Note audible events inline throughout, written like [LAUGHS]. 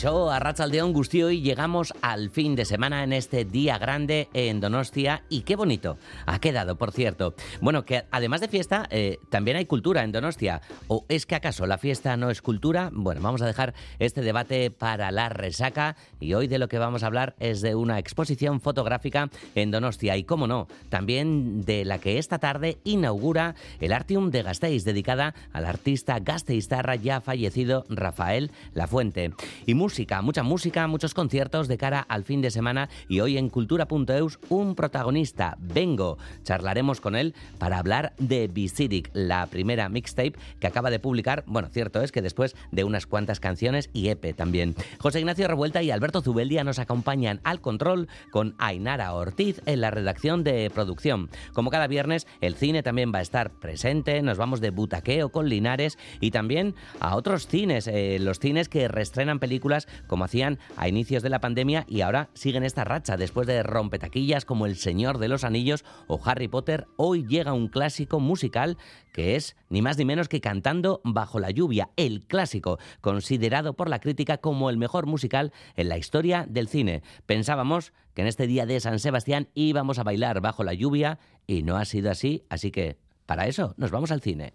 Caixó, Arrachaldeón, y llegamos al fin de semana en este día grande en Donostia y qué bonito ha quedado, por cierto. Bueno, que además de fiesta, eh, también hay cultura en Donostia. ¿O es que acaso la fiesta no es cultura? Bueno, vamos a dejar este debate para la resaca y hoy de lo que vamos a hablar es de una exposición fotográfica en Donostia y, cómo no, también de la que esta tarde inaugura el Artium de Gasteiz, dedicada al artista gasteiztarra ya fallecido Rafael Lafuente. Y música, mucha música, muchos conciertos de cara al fin de semana y hoy en cultura.eus un protagonista, Vengo. Charlaremos con él para hablar de Visidic, la primera mixtape que acaba de publicar, bueno, cierto es que después de unas cuantas canciones y EP también. José Ignacio Revuelta y Alberto Zubeldia nos acompañan al control con Ainara Ortiz en la redacción de producción. Como cada viernes, el cine también va a estar presente, nos vamos de butaqueo con Linares y también a otros cines, eh, los cines que reestrenan películas como hacían a inicios de la pandemia y ahora siguen esta racha después de rompetaquillas como El Señor de los Anillos o Harry Potter. Hoy llega un clásico musical que es ni más ni menos que Cantando bajo la lluvia, el clásico, considerado por la crítica como el mejor musical en la historia del cine. Pensábamos que en este día de San Sebastián íbamos a bailar bajo la lluvia y no ha sido así, así que para eso nos vamos al cine.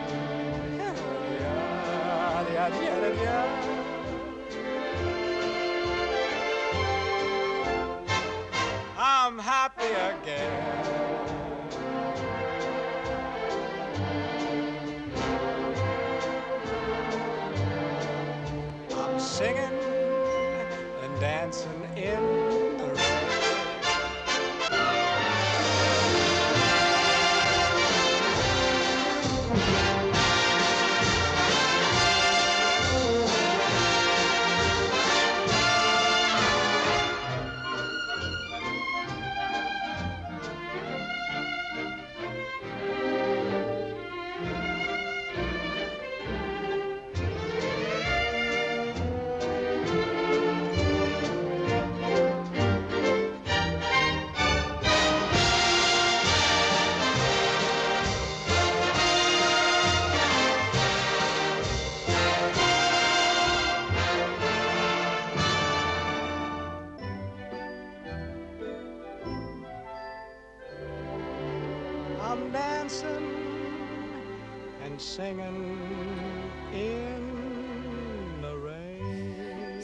I'm happy again. I'm singing and dancing in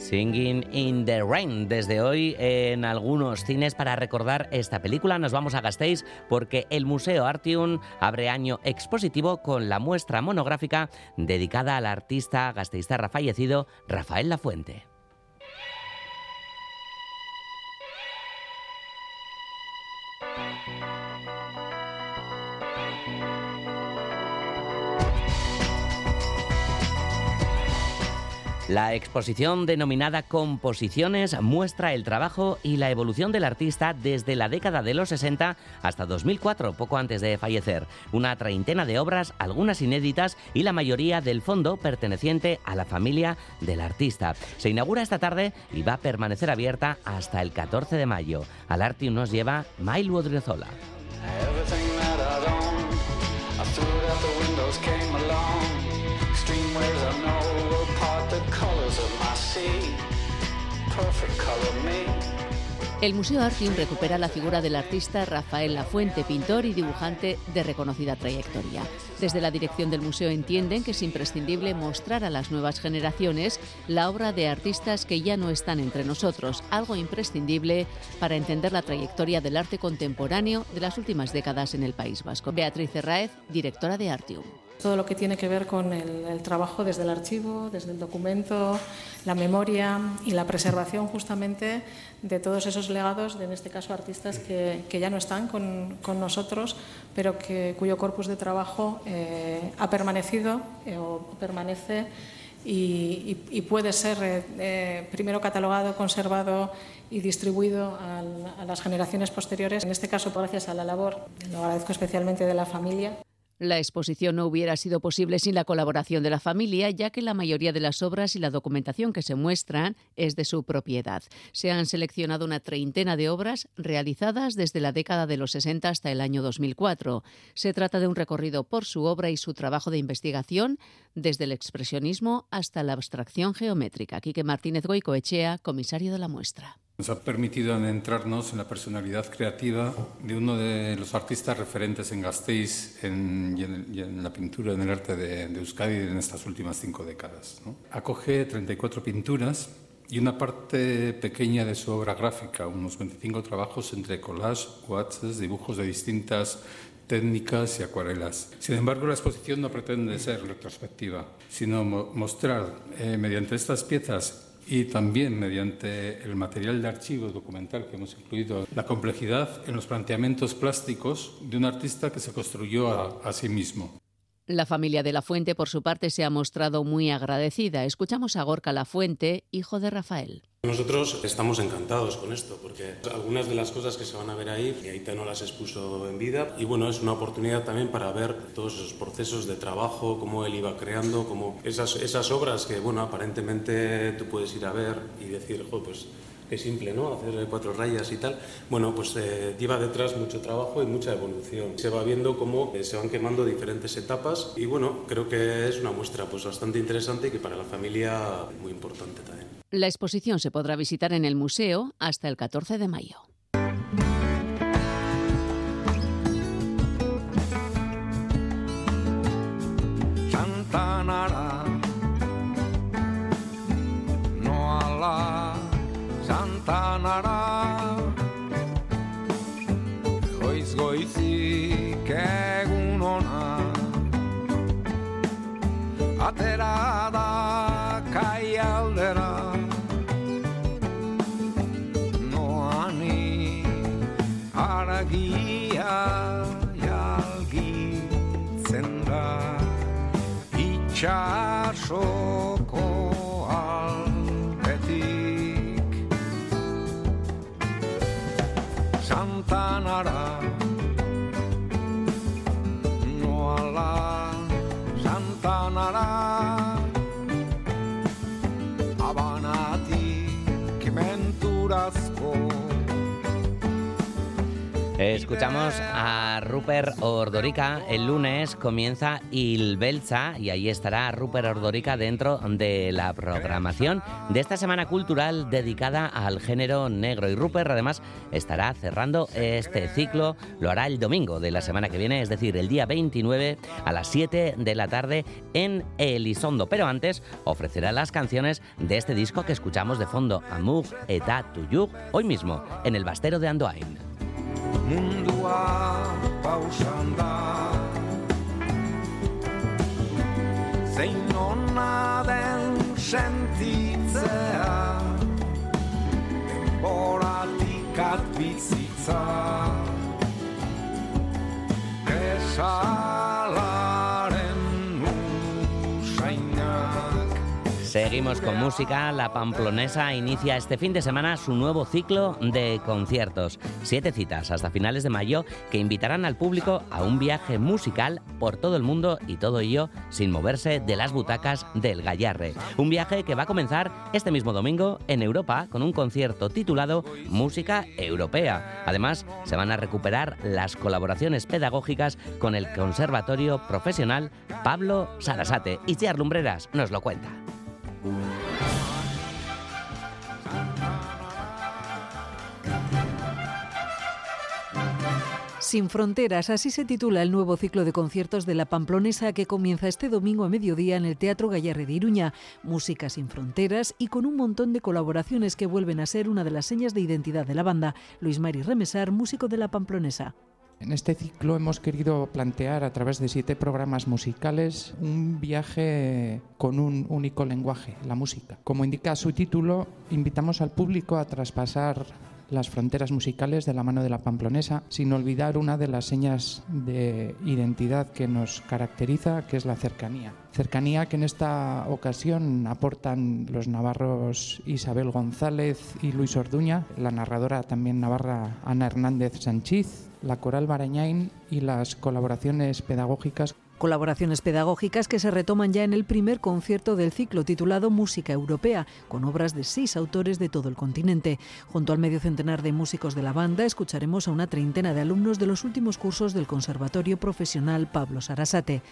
Singing in the Rain. Desde hoy en algunos cines para recordar esta película nos vamos a Gasteiz porque el Museo Artium abre año expositivo con la muestra monográfica dedicada al artista gasteiztarra fallecido Rafael Lafuente. La exposición denominada Composiciones muestra el trabajo y la evolución del artista desde la década de los 60 hasta 2004, poco antes de fallecer. Una treintena de obras, algunas inéditas y la mayoría del fondo perteneciente a la familia del artista. Se inaugura esta tarde y va a permanecer abierta hasta el 14 de mayo. Al Artium nos lleva Mail Odriozola. El Museo Artium recupera la figura del artista Rafael Lafuente, pintor y dibujante de reconocida trayectoria. Desde la dirección del museo entienden que es imprescindible mostrar a las nuevas generaciones la obra de artistas que ya no están entre nosotros, algo imprescindible para entender la trayectoria del arte contemporáneo de las últimas décadas en el País Vasco. Beatriz Herráez, directora de Artium todo lo que tiene que ver con el, trabajo desde el archivo, desde el documento, la memoria y la preservación justamente de todos esos legados, de, en este caso artistas que, ya no están con, nosotros, pero que, cuyo corpus de trabajo eh, ha permanecido eh, o permanece y, puede ser eh, primero catalogado, conservado y distribuido a, a las generaciones posteriores, en este caso gracias a la labor, lo agradezco especialmente de la familia. La exposición no hubiera sido posible sin la colaboración de la familia, ya que la mayoría de las obras y la documentación que se muestran es de su propiedad. Se han seleccionado una treintena de obras realizadas desde la década de los 60 hasta el año 2004. Se trata de un recorrido por su obra y su trabajo de investigación, desde el expresionismo hasta la abstracción geométrica. Quique Martínez Goicoechea, comisario de la muestra. Nos ha permitido adentrarnos en la personalidad creativa de uno de los artistas referentes en Gasteiz en, y, en, la pintura, en el arte de, Euskadi en estas últimas cinco décadas. Acoge 34 pinturas y una parte pequeña de su obra gráfica, unos 25 trabajos entre collage, watches, dibujos de distintas técnicas y acuarelas. Sin embargo, la exposición no pretende ser retrospectiva, sino mostrar eh, mediante estas piezas y también mediante el material de archivo documental que hemos incluido, la complejidad en los planteamientos plásticos de un artista que se construyó a, a sí mismo. La familia de La Fuente, por su parte, se ha mostrado muy agradecida. Escuchamos a Gorka La Fuente, hijo de Rafael. Nosotros estamos encantados con esto, porque algunas de las cosas que se van a ver ahí, y Aita no las expuso en vida, y bueno, es una oportunidad también para ver todos esos procesos de trabajo, cómo él iba creando, cómo esas, esas obras que, bueno, aparentemente tú puedes ir a ver y decir, jo, pues qué simple, ¿no? Hacer cuatro rayas y tal. Bueno, pues eh, lleva detrás mucho trabajo y mucha evolución. Se va viendo cómo eh, se van quemando diferentes etapas y bueno, creo que es una muestra pues bastante interesante y que para la familia muy importante también. La exposición se podrá visitar en el museo hasta el 14 de mayo. чашу Escuchamos a Rupert Ordorica. El lunes comienza Il Belza y ahí estará Rupert Ordorica dentro de la programación de esta semana cultural dedicada al género negro. Y Rupert además estará cerrando este ciclo. Lo hará el domingo de la semana que viene, es decir, el día 29 a las 7 de la tarde en Elizondo. Pero antes ofrecerá las canciones de este disco que escuchamos de fondo, Amour eta Tuyug, hoy mismo en el Bastero de Andoain. Mundua pausan da Zein ona den sentitzea Denboratik atbizitza Esalaren seguimos con música. La Pamplonesa inicia este fin de semana su nuevo ciclo de conciertos. Siete citas hasta finales de mayo que invitarán al público a un viaje musical por todo el mundo y todo ello sin moverse de las butacas del Gallarre. Un viaje que va a comenzar este mismo domingo en Europa con un concierto titulado Música Europea. Además, se van a recuperar las colaboraciones pedagógicas con el Conservatorio Profesional Pablo Sarasate. Y Ciar Lumbreras nos lo cuenta. Sin fronteras, así se titula el nuevo ciclo de conciertos de la Pamplonesa que comienza este domingo a mediodía en el Teatro Gallarre de Iruña. Música sin fronteras y con un montón de colaboraciones que vuelven a ser una de las señas de identidad de la banda. Luis Mari Remesar, músico de la Pamplonesa. En este ciclo hemos querido plantear a través de siete programas musicales un viaje con un único lenguaje, la música. Como indica su título, invitamos al público a traspasar las fronteras musicales de la mano de la pamplonesa, sin olvidar una de las señas de identidad que nos caracteriza, que es la cercanía. Cercanía que en esta ocasión aportan los navarros Isabel González y Luis Orduña, la narradora también navarra Ana Hernández Sanchiz, la coral Barañain y las colaboraciones pedagógicas Colaboraciones pedagógicas que se retoman ya en el primer concierto del ciclo titulado Música Europea, con obras de seis autores de todo el continente. Junto al medio centenar de músicos de la banda, escucharemos a una treintena de alumnos de los últimos cursos del Conservatorio Profesional Pablo Sarasate.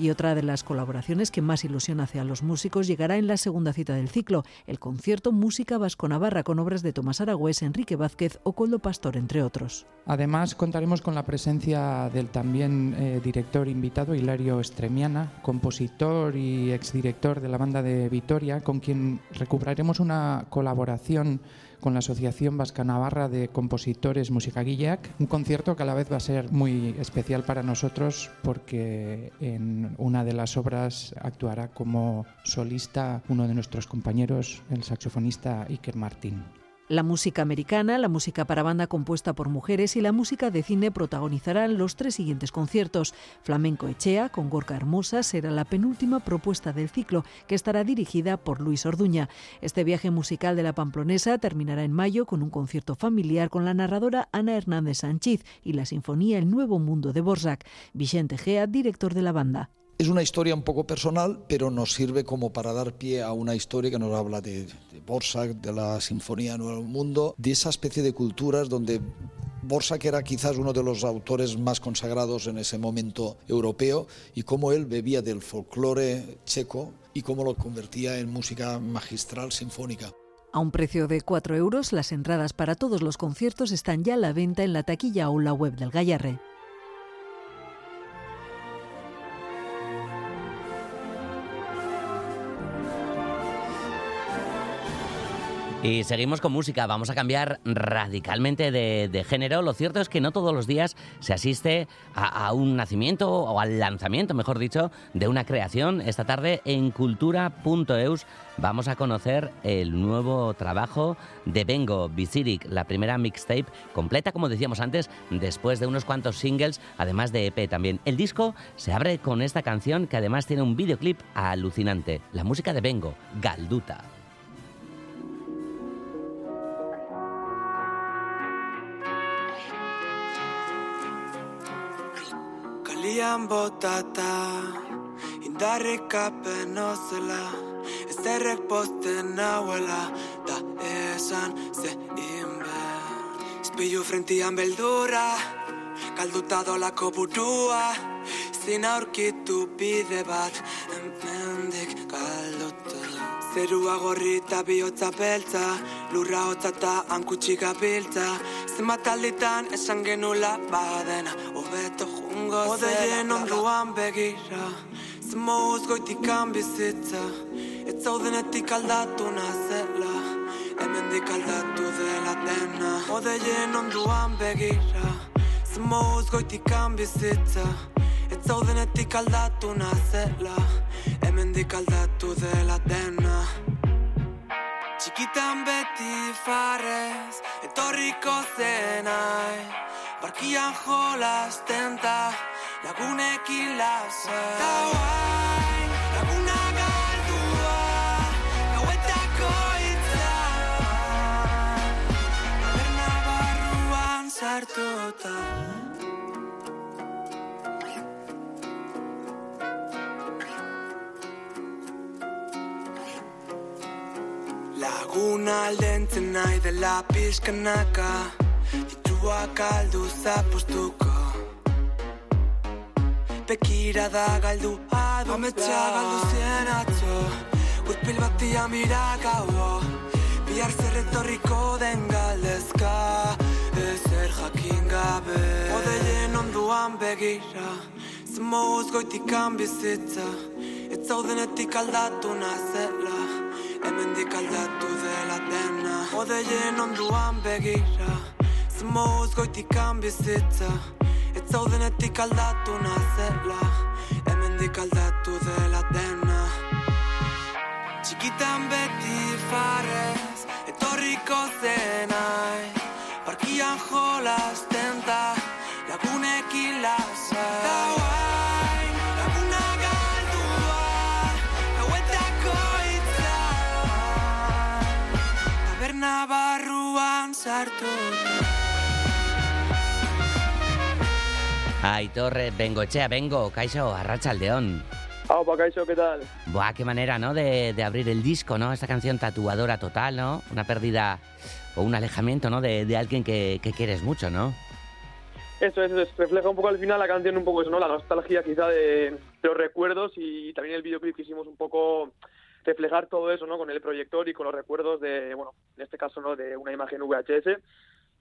Y otra de las colaboraciones que más ilusión hace a los músicos llegará en la segunda cita del ciclo, el concierto Música Vasco Navarra con obras de Tomás Aragüés, Enrique Vázquez o Coldo Pastor, entre otros. Además, contaremos con la presencia del también eh, director invitado, Hilario Estremiana, compositor y exdirector de la banda de Vitoria, con quien recuperaremos una colaboración con la Asociación Vasca Navarra de Compositores Música Guillac, un concierto que a la vez va a ser muy especial para nosotros porque en una de las obras actuará como solista uno de nuestros compañeros, el saxofonista Iker Martín. La música americana, la música para banda compuesta por mujeres y la música de cine protagonizarán los tres siguientes conciertos. Flamenco Echea, con Gorka Hermosa, será la penúltima propuesta del ciclo, que estará dirigida por Luis Orduña. Este viaje musical de la Pamplonesa terminará en mayo con un concierto familiar con la narradora Ana Hernández Sánchez y la sinfonía El Nuevo Mundo de Borsak. Vicente Gea, director de la banda. Es una historia un poco personal, pero nos sirve como para dar pie a una historia que nos habla de, de Borsak, de la Sinfonía Nuevo Mundo, de esa especie de culturas donde Borsak era quizás uno de los autores más consagrados en ese momento europeo y cómo él bebía del folclore checo y cómo lo convertía en música magistral sinfónica. A un precio de 4 euros, las entradas para todos los conciertos están ya a la venta en la taquilla o la web del Gallarre. Y seguimos con música, vamos a cambiar radicalmente de, género. Lo cierto es que no todos los días se asiste a, un nacimiento o al lanzamiento, mejor dicho, de una creación. Esta tarde en cultura.eus vamos a conocer el nuevo trabajo de Bengo Bisirik, la primera mixtape completa, como decíamos antes, después de unos cuantos singles, además de EP también. El disco se abre con esta canción que además tiene un videoclip alucinante, la música de Bengo, Galduta. Kalian botata Indarrik apen ozela Ezerrek posten nauela Da esan ze inbe Izpilu frentian beldurra Kalduta dolako burua Zin aurkitu bide bat Hemendik kalduta Zerua gorri eta bihotza beltza Lurra hotza eta hankutsi gabiltza Zenbat alditan esan genula badena Zela Odeien onduan begira Zemo uzgoitik bizitza Ez zaudenetik aldatu nazela Hemendik aldatu dela dena Odeien onduan begira Zemo uzgoitik bizitza Ez zaudenetik aldatu nazela Hemendik aldatu dela dena Txikitan beti farrez Etorriko zenai Barkian jolazten ta Lagunekin guain Laguna galdua sartuta Laguna aldentzen nahi dela pixkanaka Dituak aldu zapostuko Bekira da galdu adu Ametsa galdu zien atzo. Urpil batia mira gauo Bihar zer etorriko den galdezka. Ezer jakin gabe. Odeien onduan begira. Zemoz goitikan bizitza. Ez zaudenetik aldatu nazela. Hemendik aldatu dela dena. Odeien onduan begira Zemoz goitikan bizitza Ez zaudenetik aldatu nazela Hemendik aldatu dela dena Txikitan beti farrez Etorriko zenai Parkian jolasten da Lagunekin lasa Da guain, laguna galdua Gauetako itza Taberna barruan sartu Aitor Bengochea, vengo, Kaixo, Arrachaldeón. Aupa, Kaixo, ¿qué tal? Buah, qué manera, ¿no? De, de abrir el disco, ¿no? Esta canción tatuadora total, ¿no? Una pérdida o un alejamiento, ¿no? De, de alguien que, que quieres mucho, ¿no? Eso es, eso es, refleja un poco al final la canción, un poco eso, ¿no? La nostalgia quizá de, de los recuerdos y también el videoclip quisimos un poco reflejar todo eso, ¿no? Con el proyector y con los recuerdos de, bueno, en este caso, ¿no? De una imagen VHS.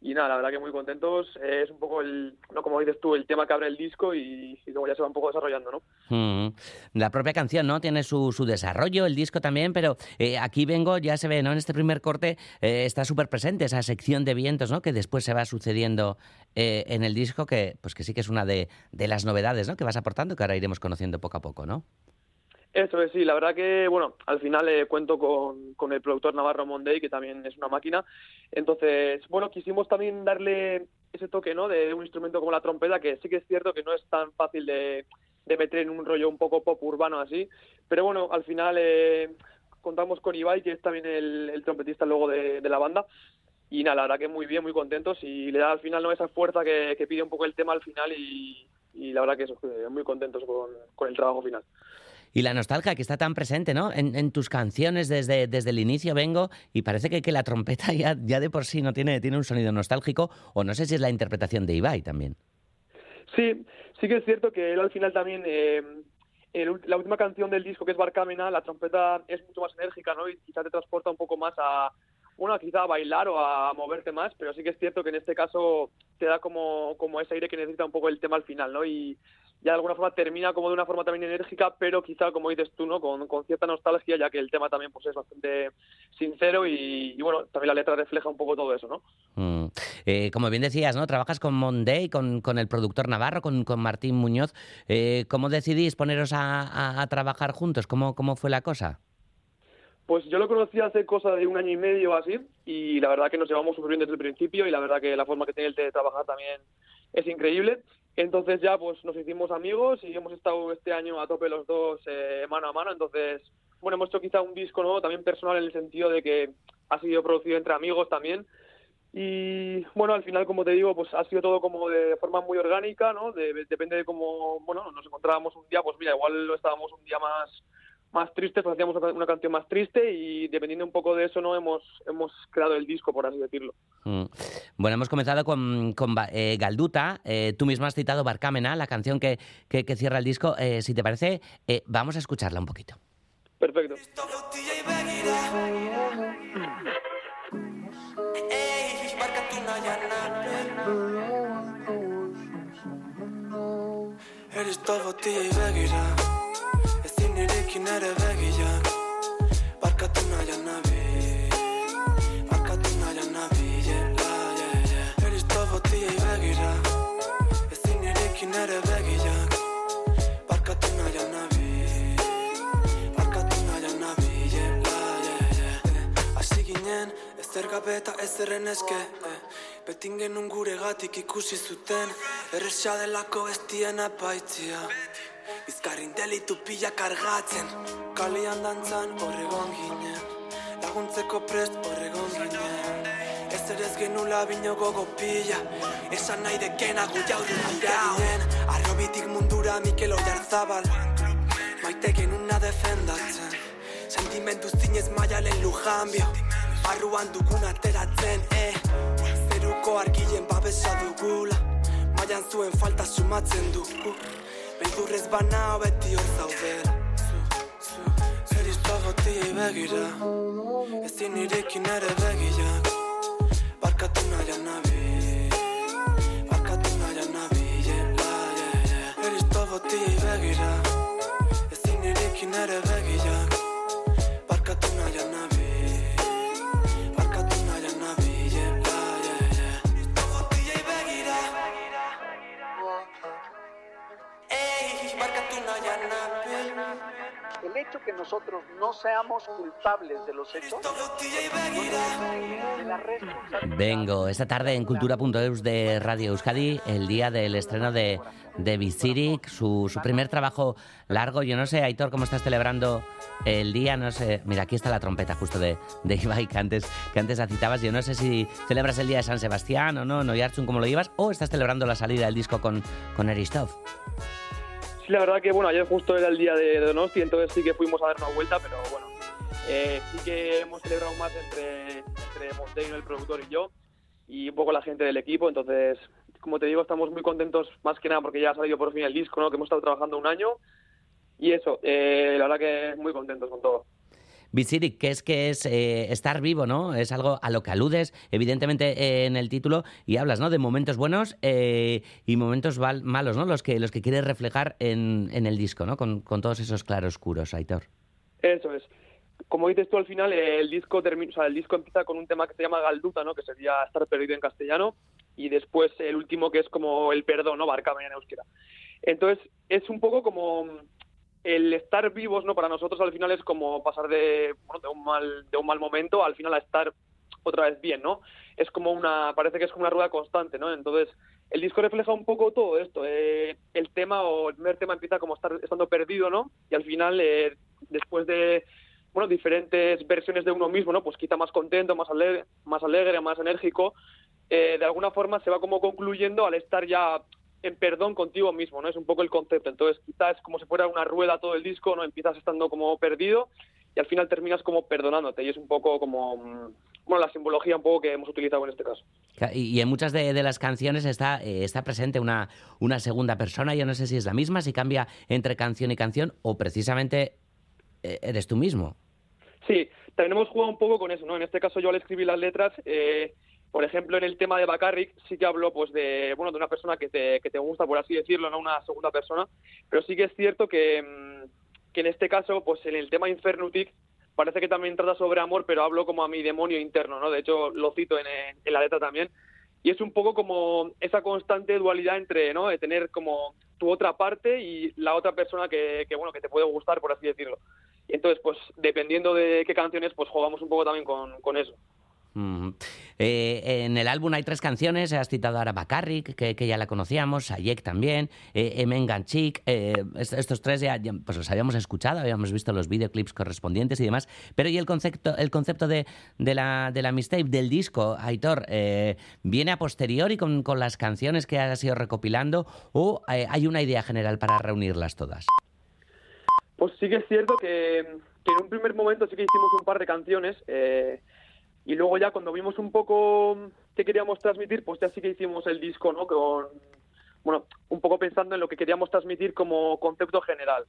Y nada, la verdad que muy contentos. Es un poco el, no como dices tú, el tema que abre el disco y, y luego ya se va un poco desarrollando, ¿no? Mm. La propia canción, ¿no? Tiene su, su desarrollo, el disco también, pero eh, aquí vengo, ya se ve, ¿no? En este primer corte eh, está súper presente esa sección de vientos, ¿no? Que después se va sucediendo eh, en el disco, que pues que sí que es una de, de las novedades, ¿no? Que vas aportando, que ahora iremos conociendo poco a poco, ¿no? Eso es, sí, la verdad que, bueno, al final eh, cuento con, con el productor Navarro Monday, que también es una máquina. Entonces, bueno, quisimos también darle ese toque, ¿no? De un instrumento como la trompeta, que sí que es cierto que no es tan fácil de, de meter en un rollo un poco pop urbano así. Pero bueno, al final eh, contamos con Ibai, que es también el, trompetista luego de, de la banda. Y nada, la verdad que muy bien, muy contentos y le da al final ¿no? esa fuerza que, pide un poco el tema al final y, la verdad que eso, muy contentos con, con el trabajo final. Y la nostalgia que está tan presente, ¿no? En, en tus canciones desde, desde el inicio vengo y parece que, que la trompeta [LAUGHS] ya, ya de por sí no tiene, tiene un sonido nostálgico o no sé si es la interpretación de Ibai también. Sí, sí que es cierto que él al final también, eh, la última canción del disco que es Barcamena, la trompeta es mucho más enérgica, ¿no? Y quizá te transporta un poco más a, bueno, quizá a bailar o a moverte más, pero sí que es cierto que en este caso te da como, como ese aire que necesita un poco el tema al final, ¿no? Y ya de alguna forma termina como de una forma también enérgica, pero quizá, como dices tú, ¿no? Con, con cierta nostalgia, ya que el tema también pues es bastante sincero y, bueno, también la letra refleja un poco todo eso, ¿no? Mm. Eh, como bien decías, ¿no? Trabajas con Monday, con, con el productor Navarro, con, con Martín Muñoz. Eh, ¿Cómo decidís poneros a, a- a trabajar juntos? ¿Cómo, ¿Cómo fue la cosa? Pues yo lo conocí hace cosa de un año y medio o así y la verdad que nos llevamos súper bien desde el principio y la verdad que la forma que tiene él de trabajar también es increíble. Entonces ya pues nos hicimos amigos y hemos estado este año a tope los dos eh, mano a mano. Entonces, bueno, hemos hecho quizá un disco nuevo también personal en el sentido de que ha sido producido entre amigos también. Y bueno, al final, como te digo, pues ha sido todo como de forma muy orgánica, ¿no? De- depende de cómo, bueno, nos encontrábamos un día, pues mira, igual lo estábamos un día más más tristes, pues hacíamos una, una canción más triste y dependiendo un poco de eso, ¿no? Hemos, hemos creado el disco, por así decirlo. Mm. Bueno, hemos comenzado con, con eh, Galduta. Eh, tú mismo has citado Barcamena, la canción que, que, que cierra el disco. Eh, si te parece, eh, vamos a escucharla un poquito. Perfecto. Ey, barkatu nahian Irikin ere begiak Barkatu nahian nabi Barkatu nahian nabi yeah, yeah, yeah. Eristo botiei begira Ezin irikin ere begiak Barkatu nahian nabi Barkatu nahian nabi yeah, yeah. Hasi ginen ezer gabe eta ezerren eske eh. Betin genuen gure gatik ikusi zuten. Erresa delako bestien apaitzia Bizkarrin delitu pila kargatzen. Kalian dantzan horregon ginen. Laguntzeko prest horregon ginen. Ez ere ez genula bino gogo pila. Esan nahi dekena gu jaurri dira ginen Arrobitik mundura Mikel Oyarzabal. Maite genuna defendatzen. Sentimentu zinez maialen lujanbio. Barruan dugun ateratzen, eh. Zeruko argilen babesa dugula. Maian zuen falta sumatzen dugu Beldurrez bana beti hor zaudel Zer izpagotiei begira. Ez zinirekin ere begiak Barkatu nahi anabi Barkatu nahi anabi Zer izpagotiei begira. Ez zinirekin ere begiak El hecho que nosotros no seamos culpables de los hechos. Vengo esta tarde en cultura.eus de Radio Euskadi, el día del estreno de, de Visirik, su, su primer trabajo largo. Yo no sé, Aitor, cómo estás celebrando el día, no sé. Mira, aquí está la trompeta justo de, de Ibai que antes, que antes la citabas. Yo no sé si celebras el día de San Sebastián o no, no Yartsun, cómo lo llevas, o estás celebrando la salida del disco con, con Eristov. La verdad que bueno, ayer justo era el día de Donosti, entonces sí que fuimos a dar una vuelta, pero bueno, eh, sí que hemos celebrado más entre, entre Monteino, el productor y yo, y un poco la gente del equipo, entonces, como te digo, estamos muy contentos más que nada porque ya ha salido por fin el disco, ¿no? que hemos estado trabajando un año, y eso, eh, la verdad que muy contentos con todo. Visirik, que es que es eh, estar vivo, ¿no? Es algo a lo que aludes, evidentemente, eh, en el título, y hablas, ¿no? De momentos buenos eh, y momentos malos, ¿no? Los que, los que quieres reflejar en, en el disco, ¿no? Con, con todos esos claroscuros, Aitor. Eso es. Como dices tú al final, el disco termina, o sea, el disco empieza con un tema que se llama Galduta, ¿no? Que sería estar perdido en castellano, y después el último que es como el perdón, ¿no? Barcame en euskera. Entonces, es un poco como el estar vivos, ¿no? Para nosotros al final es como pasar de, bueno, de un mal, de un mal momento al final a estar otra vez bien, ¿no? Es como una, parece que es como una rueda constante, ¿no? Entonces, el disco refleja un poco todo esto. eh, el tema o el primer tema empieza como estar estando perdido, ¿no? Y al final, eh, después de bueno, diferentes versiones de uno mismo, ¿no? Pues quizá más contento, más alegre, más, alegre, más enérgico, eh, de alguna forma se va como concluyendo al estar ya en perdón contigo mismo, ¿no? Es un poco el concepto. Entonces, quizás es como si fuera una rueda todo el disco, ¿no? Empiezas estando como perdido y al final terminas como perdonándote. Y es un poco como, mm, bueno, la simbología un poco que hemos utilizado en este caso. Y, y en muchas de, de las canciones está, eh, está presente una, una segunda persona. Yo no sé si es la misma, si cambia entre canción y canción, o precisamente eh, eres tú mismo. Sí, también hemos jugado un poco con eso, ¿no? En este caso yo al escribir las letras, eh, por ejemplo, en el tema de Bacarrik sí que hablo pues de, bueno, de una persona que te, que te gusta, por así decirlo, no una segunda persona, pero sí que es cierto que, mm, que en este caso, pues en el tema Infernutic, parece que también trata sobre amor, pero hablo como a mi demonio interno, ¿no? De hecho, lo cito en, en la letra también. Y es un poco como esa constante dualidad entre, ¿no? De tener como tu otra parte y la otra persona que, que bueno, que te puede gustar, por así decirlo. Y entonces, pues, dependiendo de qué canciones, pues jugamos un poco también con, con eso. Eh, en el álbum hay tres canciones, has citado ahora Bacarrik, que, que ya la conocíamos, Sayek también, eh, Emen Ganchik, eh, est- estos tres ya, pues los habíamos escuchado, habíamos visto los videoclips correspondientes y demás, pero ¿y el concepto, el concepto de, de la, de la mixtape, del disco, Aitor, eh, viene a posteriori con, con las canciones que has ido recopilando o hay una idea general para reunirlas todas? Pues sí que es cierto que, en un primer momento sí que hicimos un par de canciones y luego ya cuando vimos un poco qué queríamos transmitir, pues ya sí que hicimos el disco, ¿no? Con, bueno, un poco pensando en lo que queríamos transmitir como concepto general.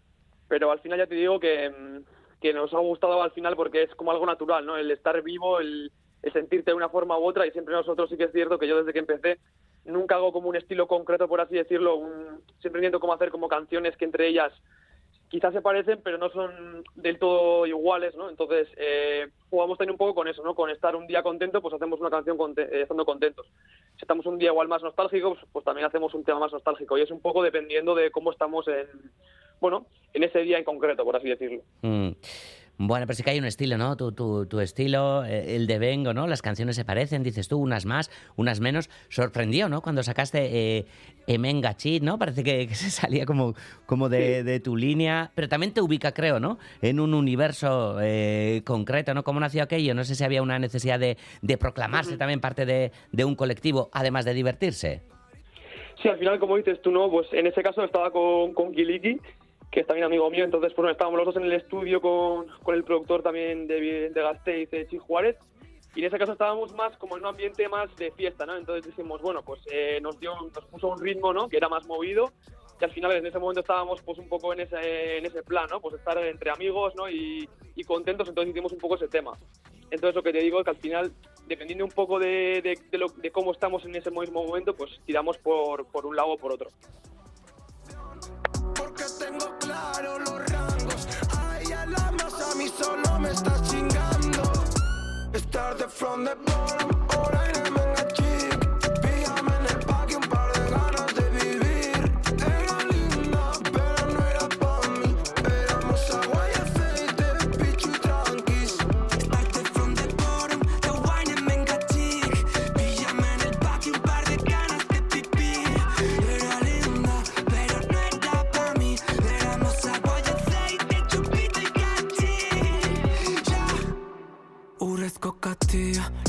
Pero al final ya te digo que, que nos ha gustado al final porque es como algo natural, ¿no? El estar vivo, el, el sentirte de una forma u otra y siempre nosotros sí que es cierto que yo desde que empecé nunca hago como un estilo concreto, por así decirlo, un, siempre intento como hacer como canciones que entre ellas quizás se parecen, pero no son del todo iguales, ¿no? Entonces, eh, jugamos también un poco con eso, ¿no? Con estar un día contento, pues hacemos una canción conte- eh, estando contentos. Si estamos un día igual más nostálgicos, pues también hacemos un tema más nostálgico. Y es un poco dependiendo de cómo estamos en, bueno, en ese día en concreto, por así decirlo. Mm. Bueno, pero sí que hay un estilo, ¿no? Tu, tu, tu estilo, eh, el de Vengo, ¿no? Las canciones se parecen, dices tú, unas más, unas menos. Sorprendió, ¿no? Cuando sacaste eh, Emenga Chit, ¿no? Parece que, que, se salía como, como de, de, tu línea, pero también te ubica, creo, ¿no? En un universo eh, concreto, ¿no? ¿Cómo nació aquello? No sé si había una necesidad de, de proclamarse también parte de, de un colectivo, además de divertirse. Sí, al final, como dices tú, ¿no? Pues en ese caso estaba con, con Kiliki, que es también amigo mío, entonces pues estábamos los dos en el estudio con, con el productor también de, de Gasteiz, de Chi Juárez, y en ese caso estábamos más como en un ambiente más de fiesta, ¿no? Entonces dijimos, bueno, pues eh, nos, dio, nos puso un ritmo, ¿no? Que era más movido, y al final en ese momento estábamos pues un poco en ese, en ese plan, ¿no? Pues estar entre amigos, ¿no? Y, y contentos, entonces hicimos un poco ese tema. Entonces lo que te digo es que al final, dependiendo un poco de, de, de, lo, de cómo estamos en ese mismo momento, pues tiramos por, por un lado o por otro. Claro los rangos, a ella la más a mí solo me está chingando. Estar de front de bottom,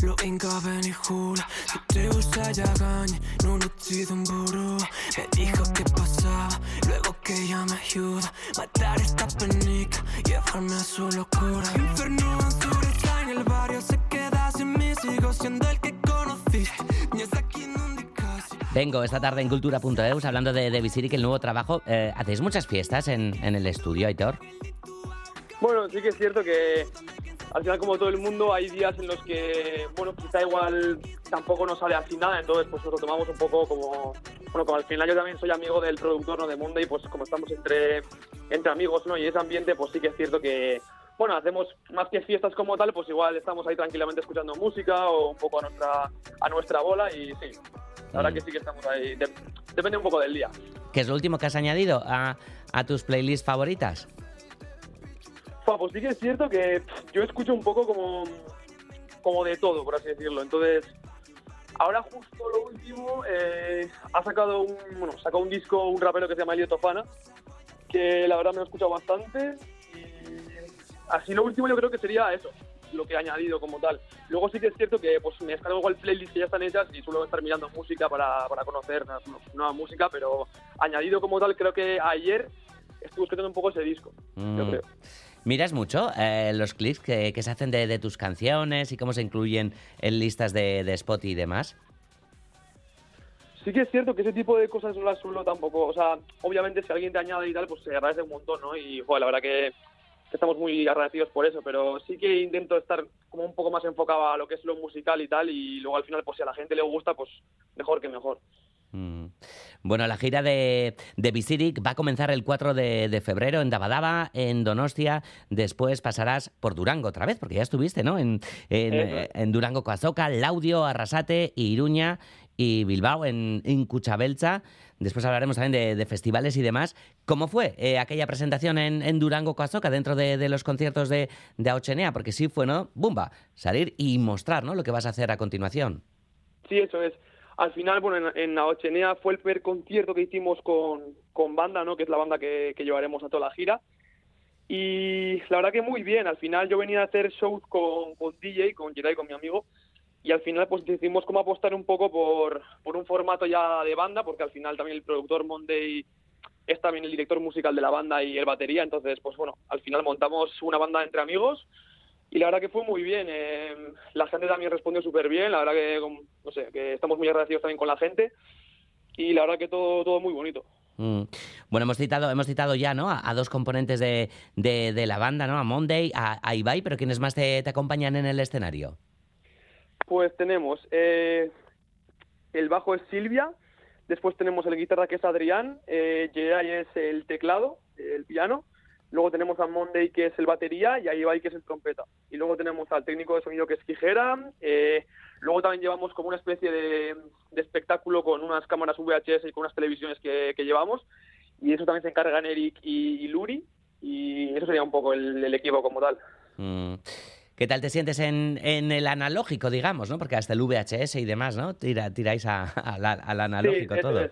lo inkaven hula Si te usa ya gañe, no uccido un burro. Me dijo que pasaba, luego que ella me ayuda. Matar esta penica, llevarme a su locura. Inferno en en el barrio se queda sin mí Sigo siendo el que conociste, ni es aquí Vengo esta tarde en cultura.eus hablando de, de Visiric, el nuevo trabajo. Eh, ¿Hacéis muchas fiestas en, en el estudio, Aitor? Bueno, sí que es cierto que al final, como todo el mundo, hay días en los que, bueno, quizá igual tampoco nos sale así nada, entonces pues nos lo tomamos un poco como, bueno, como al final yo también soy amigo del productor, ¿no? De Monday, pues como estamos entre, entre amigos, ¿no? Y ese ambiente, pues sí que es cierto que, bueno, hacemos más que fiestas como tal, pues igual estamos ahí tranquilamente escuchando música o un poco a nuestra, a nuestra bola y sí, la verdad Mm. que sí que estamos ahí, de- depende un poco del día. ¿Qué es lo último que has añadido a, a tus playlists favoritas? Pues sí que es cierto que yo escucho un poco como, como de todo, por así decirlo. Entonces, ahora justo lo último, eh, ha sacado un, bueno, sacó un disco un rapero que se llama Elio Tofana, que la verdad me lo he escuchado bastante. Y así lo último yo creo que sería eso, lo que he añadido como tal. Luego sí que es cierto que pues me descargo igual playlists que ya están hechas y suelo estar mirando música para, para conocer nueva, nueva música, pero añadido como tal creo que ayer estuve escuchando un poco ese disco, yo Mm. creo. ¿Miras mucho eh, los clips que, se hacen de, de tus canciones y cómo se incluyen en listas de, de Spot y demás? Sí que es cierto que ese tipo de cosas no las suelo tampoco, o sea, obviamente si alguien te añade y tal, pues se agradece un montón, ¿no? Y, joder, la verdad que, que estamos muy agradecidos por eso, pero sí que intento estar como un poco más enfocado a lo que es lo musical y tal, y luego al final, pues si a la gente le gusta, pues mejor que mejor. Mm. Bueno, la gira de, de Visiric va a comenzar el 4 de, de febrero en Dabadaba, en Donostia. Después pasarás por Durango otra vez, porque ya estuviste, ¿no? En, en, eh, en Durango, Coazoca, Laudio, Arrasate, Iruña y Bilbao, en, en Cuchabelcha. Después hablaremos también de, festivales y demás. ¿Cómo fue eh, aquella presentación en, Durango, Coazoca, dentro de, los conciertos de, de Aochenea? Porque sí fue, ¿no? Bumba, salir y mostrar, ¿no? Lo que vas a hacer a continuación. Sí, eso es. Al final, bueno, en, en Aochenea fue el primer concierto que hicimos con, con banda, ¿no? Que es la banda que, que llevaremos a toda la gira. Y la verdad que muy bien. Al final yo venía a hacer shows con, con DJ, con Geray, con mi amigo. Y al final pues decidimos como apostar un poco por, por un formato ya de banda, porque al final también el productor Monday es también el director musical de la banda y el batería. Entonces, pues bueno, al final montamos una banda entre amigos y la verdad que fue muy bien. eh, la gente también respondió súper bien. La verdad que, no sé, que estamos muy agradecidos también con la gente. Y la verdad que todo, todo muy bonito. Mm. Bueno, hemos citado, hemos citado ya, ¿no? A, dos componentes de, de- la banda, ¿no? A Monday, a, a Ibai, pero ¿quiénes más te acompañan en el escenario? Pues tenemos eh, el bajo es Silvia, después tenemos el guitarra que es Adrián, eh, es el teclado, el piano, luego tenemos a Monday que es el batería y a Ibai que es el trompeta. Y luego tenemos al técnico de sonido que es Quijera, eh, luego también llevamos como una especie de, espectáculo con unas cámaras VHS y con unas televisiones que, llevamos y eso también se encargan Eric y, y Luri y eso sería un poco el, el equipo como tal. Mm. ¿Qué tal te sientes en, el analógico, digamos, ¿no? Porque hasta el VHS y demás, ¿no? Tira, tiráis al analógico todo.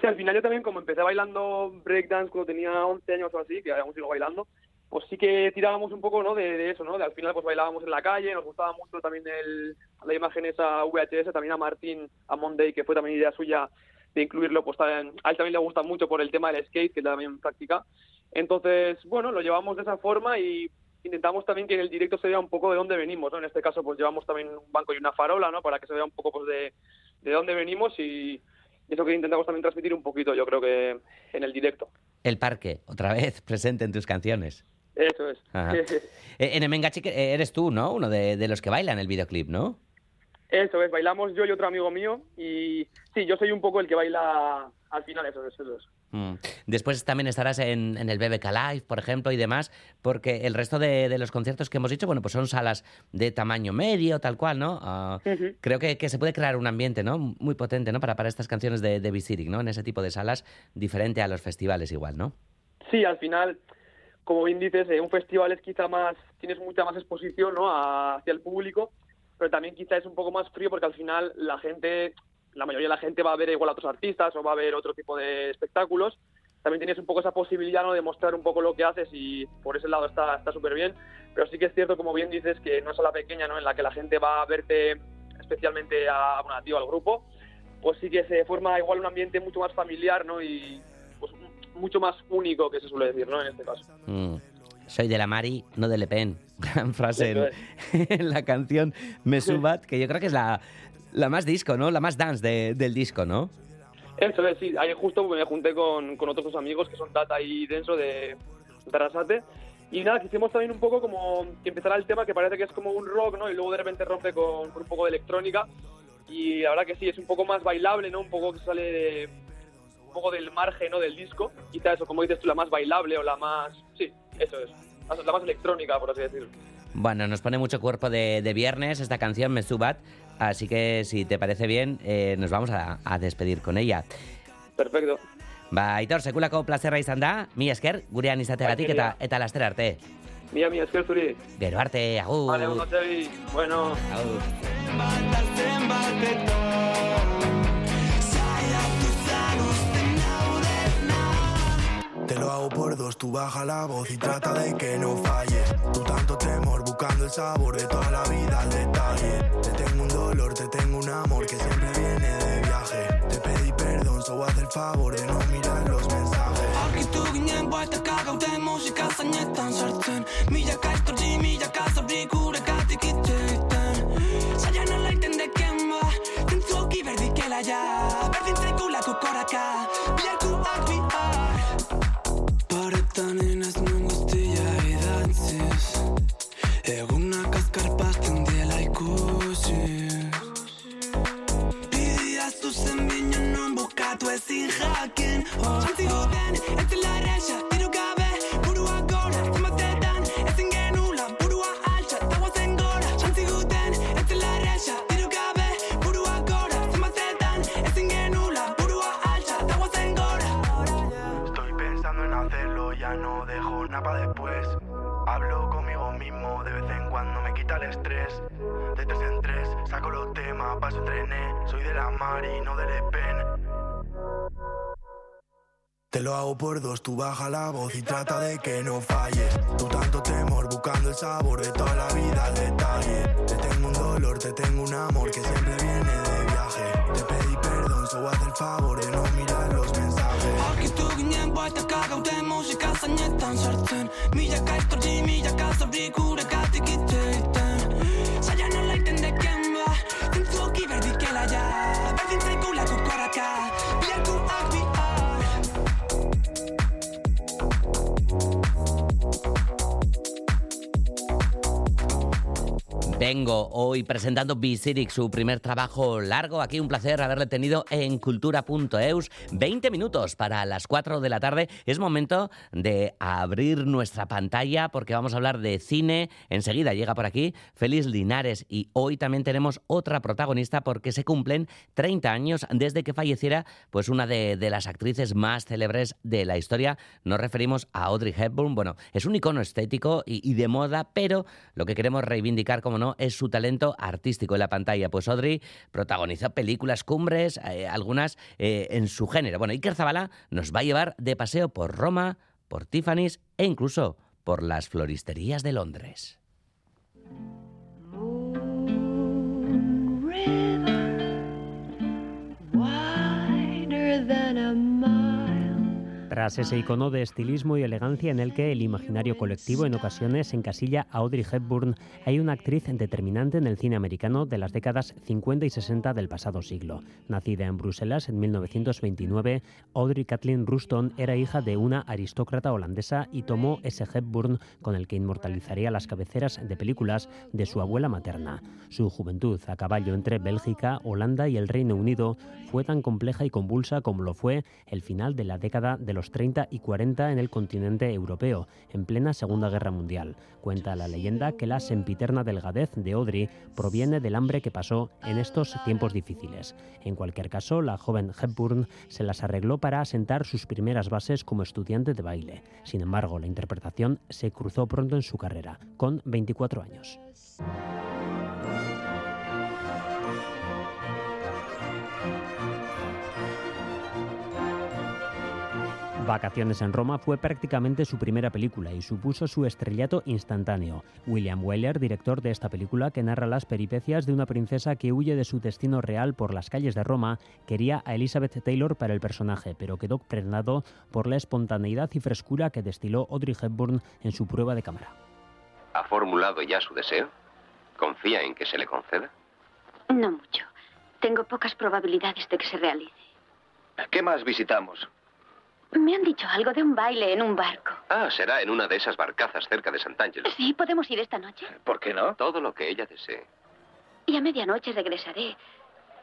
Sí, al final yo también, como empecé bailando breakdance cuando tenía 11 años o así, que habíamos ido bailando, pues sí que tirábamos un poco ¿no? de, eso, ¿no? De al final pues bailábamos en la calle, nos gustaba mucho también el, la imagen esa VHS, también a Martín, a Monday, que fue también idea suya de incluirlo, pues también, a él también le gusta mucho por el tema del skate, que también practica. Entonces, bueno, lo llevamos de esa forma y intentamos también que en el directo se vea un poco de dónde venimos, ¿no? En este caso, pues llevamos también un banco y una farola, ¿no? Para que se vea un poco pues de, de dónde venimos y, eso que intentamos también transmitir un poquito, yo creo que en el directo. El parque, otra vez, [LAUGHS] presente en tus canciones. Eso es. [LAUGHS] Eh, en Emengachi eres tú, ¿no? Uno de, de los que baila en el videoclip, ¿no? Eso es, bailamos yo y otro amigo mío y sí, yo soy un poco el que baila al final, eso es. Eso es. Mm. Después también estarás en, el BBK Live, por ejemplo, y demás, porque el resto de, los conciertos que hemos dicho, bueno, pues son salas de tamaño medio, tal cual, ¿no? Ah, creo que, se puede crear un ambiente, ¿no? Muy potente, ¿no? Para, para estas canciones de, de ¿no? En ese tipo de salas, diferente a los festivales igual, ¿no? Sí, al final, como bien dices, eh, un festival es quizá más, tienes mucha más exposición, ¿no? hacia el público, pero también quizá es un poco más frío porque al final la gente la mayoría de la gente va a ver igual a otros artistas o va a ver otro tipo de espectáculos. También tienes un poco esa posibilidad ¿no? de mostrar un poco lo que haces y por ese lado está súper bien. Pero sí que es cierto, como bien dices, que no es a la pequeña ¿no? en la que la gente va a verte especialmente a, bueno, a ti al grupo, pues sí que se forma igual un ambiente mucho más familiar ¿no? y pues, mucho más único, que se suele decir ¿no? en este caso. Mm. Soy de la Mari, no de Le Pen. [LAUGHS] Gran frase [LAUGHS] en, la canción Me Subat, que yo creo que es la, la más disco, ¿no? La más dance del disco, ¿no? Eso es, sí. Ahí justo me junté con, con otros amigos que son Tata y Denso de Tarasate. Y nada, quisimos también un poco como que empezara el tema que parece que es como un rock, ¿no? Y luego de repente rompe con, un poco de electrónica. Y la verdad que sí, es un poco más bailable, ¿no? Un poco que sale de, un poco del margen, ¿no? Del disco. Quizá eso, como dices tú, la más bailable o la más... Sí, eso es. La más electrónica, por así decirlo. Bueno, nos pone mucho cuerpo de, de viernes esta canción, Mesubat. Así que si te parece bien, eh, nos vamos a, a, despedir con ella. Perfecto. Ba, Aitor, sekulako plazerra izan da, mi esker, gurean izategatik eta, eta laster arte. Mia, mi esker zuri. Gero arte, agur. Vale, bueno. Agur. Te lo hago por dos, tú baja la voz y trata de que no falles. Tú tanto temor buscando el sabor de toda la vida al detalle. Te tengo un dolor, te tengo un amor que siempre viene de viaje. Te pedí perdón, solo haz el favor de no mirar los mensajes. Arkitu ginen baita gauden musika zainetan sartzen Milaka estortzi, milaka zauri gure gatik iteiten Zaila nola intendeken ba, zintzuoki berdikela ja Berdin zaikulako koraka, bialku bukatu ezin jakin Jantzi goben, ez dela erresa, diru gabe, burua gora Zenbatetan, ezin genula, burua altxa, eta guazen gora Jantzi guten, ez dela erresa, diru gabe, burua gora Zenbatetan, ezin genula, burua altxa, eta guazen gora. Estoy pensando en hacerlo, ya no dejo nada para saco los temas, paso entrené Soy de la mar y no del Le Pen te lo hago por dos, tú baja la voz y trata de que no falles. Tú tanto temor buscando el sabor de toda la vida al detalle. Te tengo un dolor, te tengo un amor que siempre viene de viaje. Te pedí perdón, solo haz el favor de no mirar los mensajes. Arkitu ginen baitaka gauden musika zainetan sartzen Milaka estortzi, milaka zauri gure Vengo hoy presentando Visiric, su primer trabajo largo. Aquí un placer haberle tenido en cultura.eus. 20 minutos para las 4 de la tarde. Es momento de abrir nuestra pantalla porque vamos a hablar de cine. Enseguida llega por aquí Félix Linares y hoy también tenemos otra protagonista porque se cumplen 30 años desde que falleciera pues una de, de las actrices más célebres de la historia. Nos referimos a Audrey Hepburn. Bueno, es un icono estético y, y de moda, pero lo que queremos reivindicar, como no, es su talento artístico en la pantalla. Pues Audrey protagonizó películas cumbres, eh, algunas eh, en su género. Bueno, Iker Zabala nos va a llevar de paseo por Roma, por Tiffany's e incluso por las floristerías de Londres. Tras ese icono de estilismo y elegancia en el que el imaginario colectivo en ocasiones encasilla a Audrey Hepburn, hay una actriz determinante en el cine americano de las décadas 50 y 60 del pasado siglo. Nacida en Bruselas en 1929, Audrey Kathleen Ruston era hija de una aristócrata holandesa y tomó ese Hepburn con el que inmortalizaría las cabeceras de películas de su abuela materna. Su juventud a caballo entre Bélgica, Holanda y el Reino Unido fue tan compleja y convulsa como lo fue el final de la década de los 30 y 40 en el continente europeo, en plena Segunda Guerra Mundial. Cuenta la leyenda que la sempiterna delgadez de Audrey proviene del hambre que pasó en estos tiempos difíciles. En cualquier caso, la joven Hepburn se las arregló para asentar sus primeras bases como estudiante de baile. Sin embargo, la interpretación se cruzó pronto en su carrera, con 24 años. Vacaciones en Roma fue prácticamente su primera película y supuso su estrellato instantáneo. William Wyler, director de esta película que narra las peripecias de una princesa que huye de su destino real por las calles de Roma, quería a Elizabeth Taylor para el personaje, pero quedó frenado por la espontaneidad y frescura que destiló Audrey Hepburn en su prueba de cámara. ¿Ha formulado ya su deseo? ¿Confía en que se le conceda? No mucho. Tengo pocas probabilidades de que se realice. ¿Qué más visitamos? Me han dicho algo de un baile en un barco. Ah, será en una de esas barcazas cerca de Sant'Angelo. Sí, podemos ir esta noche. ¿Por qué no? Todo lo que ella desee. Y a medianoche regresaré.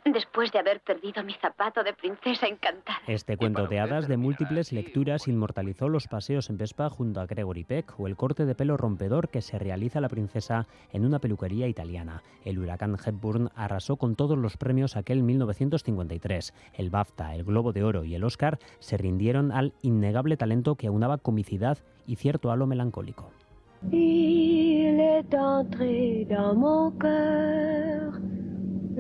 Después de haber perdido mi zapato de princesa encantada. Este cuento de hadas de múltiples lecturas inmortalizó los paseos en Vespa junto a Gregory Peck o el corte de pelo rompedor que se realiza la princesa en una peluquería italiana. El huracán Hepburn arrasó con todos los premios aquel 1953. El BAFTA, el Globo de Oro y el Oscar se rindieron al innegable talento que aunaba comicidad y cierto halo melancólico. Il est entré dans mon cœur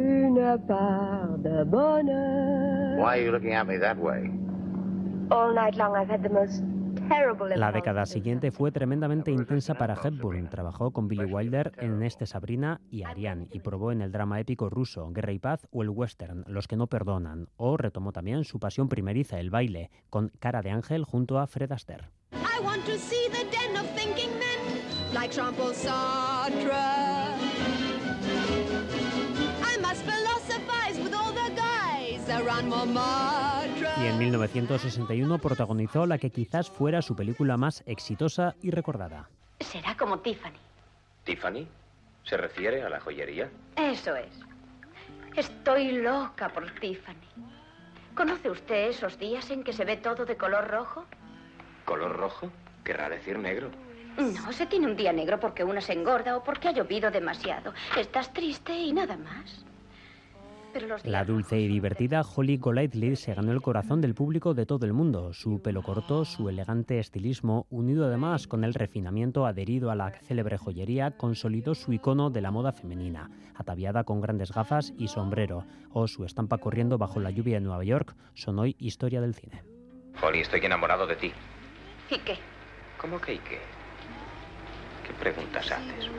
une part de bonheur. Why are you looking at me that way? All night long I've had the most terrible La década siguiente fue tremendamente intensa para Hepburn. Trabajó con Billy Wilder en Este Sabrina y Ariane y probó en el drama épico ruso Guerra y Paz o el western Los que no perdonan. O retomó también su pasión primeriza, el baile, con Cara de Ángel junto a Fred Astaire. I want to see the den of thinking men, like Y en 1961 protagonizó la que quizás fuera su película más exitosa y recordada. Será como Tiffany. ¿Tiffany? ¿Se refiere a la joyería? Eso es. Estoy loca por Tiffany. ¿Conoce usted esos días en que se ve todo de color rojo? ¿Color rojo? Querrá decir negro. No, se tiene un día negro porque una se engorda o porque ha llovido demasiado. Estás triste y nada más. La dulce y divertida Holly Golightly se ganó el corazón del público de todo el mundo. Su pelo corto, su elegante estilismo, unido además con el refinamiento adherido a la célebre joyería, consolidó su icono de la moda femenina, ataviada con grandes gafas y sombrero, o su estampa corriendo bajo la lluvia de Nueva York, son hoy historia del cine. Holly, estoy enamorado de ti. ¿Y qué? ¿Cómo que y qué? ¿Qué preguntas haces?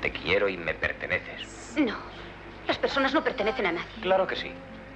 Te quiero y me perteneces. No. Las personas no pertenecen a nadie. Claro que sí.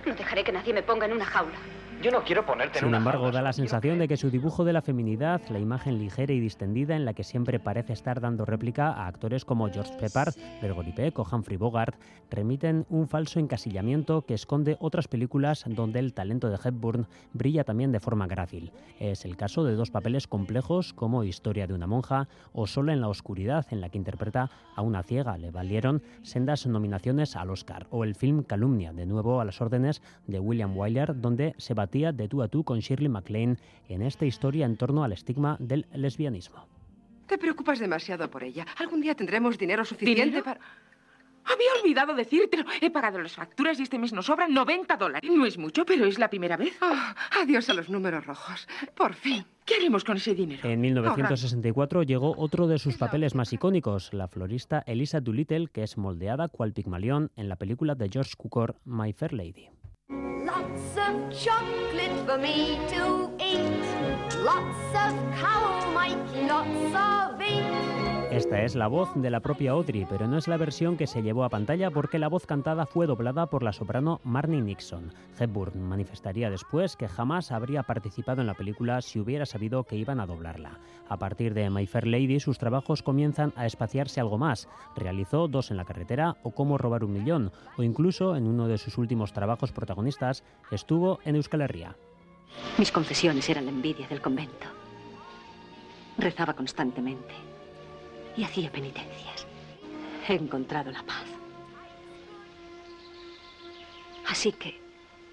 No dejaré que nadie me ponga en una jaula. Yo no quiero ponerte en Sin una embargo, jaula. da la sensación de que su dibujo de la feminidad, la imagen ligera y distendida en la que siempre parece estar dando réplica a actores como George Peppard, Gregory Peck o Humphrey Bogart, remiten un falso encasillamiento que esconde otras películas donde el talento de Hepburn brilla también de forma grácil. Es el caso de dos papeles complejos como Historia de una monja o Solo en la oscuridad, en la que interpreta a una ciega. Le valieron sendas nominaciones al Oscar. O el film Calumnia, de nuevo a las órdenes de William Wyler, donde se de tú a tú con Shirley MacLaine en esta historia en torno al estigma del lesbianismo. Te preocupas demasiado por ella. Algún día tendremos dinero suficiente ¿Dinero? para... Había olvidado decírtelo. He pagado las facturas y este mes nos sobran 90 dólares. No es mucho, pero es la primera vez. Ah, adiós a los números rojos. Por fin. ¿Qué haremos con ese dinero? En 1964 llegó otro de sus papeles más icónicos, la florista Elisa Doolittle, que es moldeada cual Pigmalión en la película de George Cukor, My Fair Lady. Lots of chocolate for me to eat. Lots of cow, Mikey, lots of eat. Esta es la voz de la propia Audrey, pero no es la versión que se llevó a pantalla porque la voz cantada fue doblada por la soprano Marnie Nixon. Hepburn manifestaría después que jamás habría participado en la película si hubiera sabido que iban a doblarla. A partir de My Fair Lady, sus trabajos comienzan a espaciarse algo más. Realizó Dos en la carretera o Cómo robar un millón, o incluso en uno de sus últimos trabajos protagonistas estuvo en Euskal Herria. Mis confesiones eran la envidia del convento. Rezaba constantemente y hacía penitencias. He encontrado la paz. Así que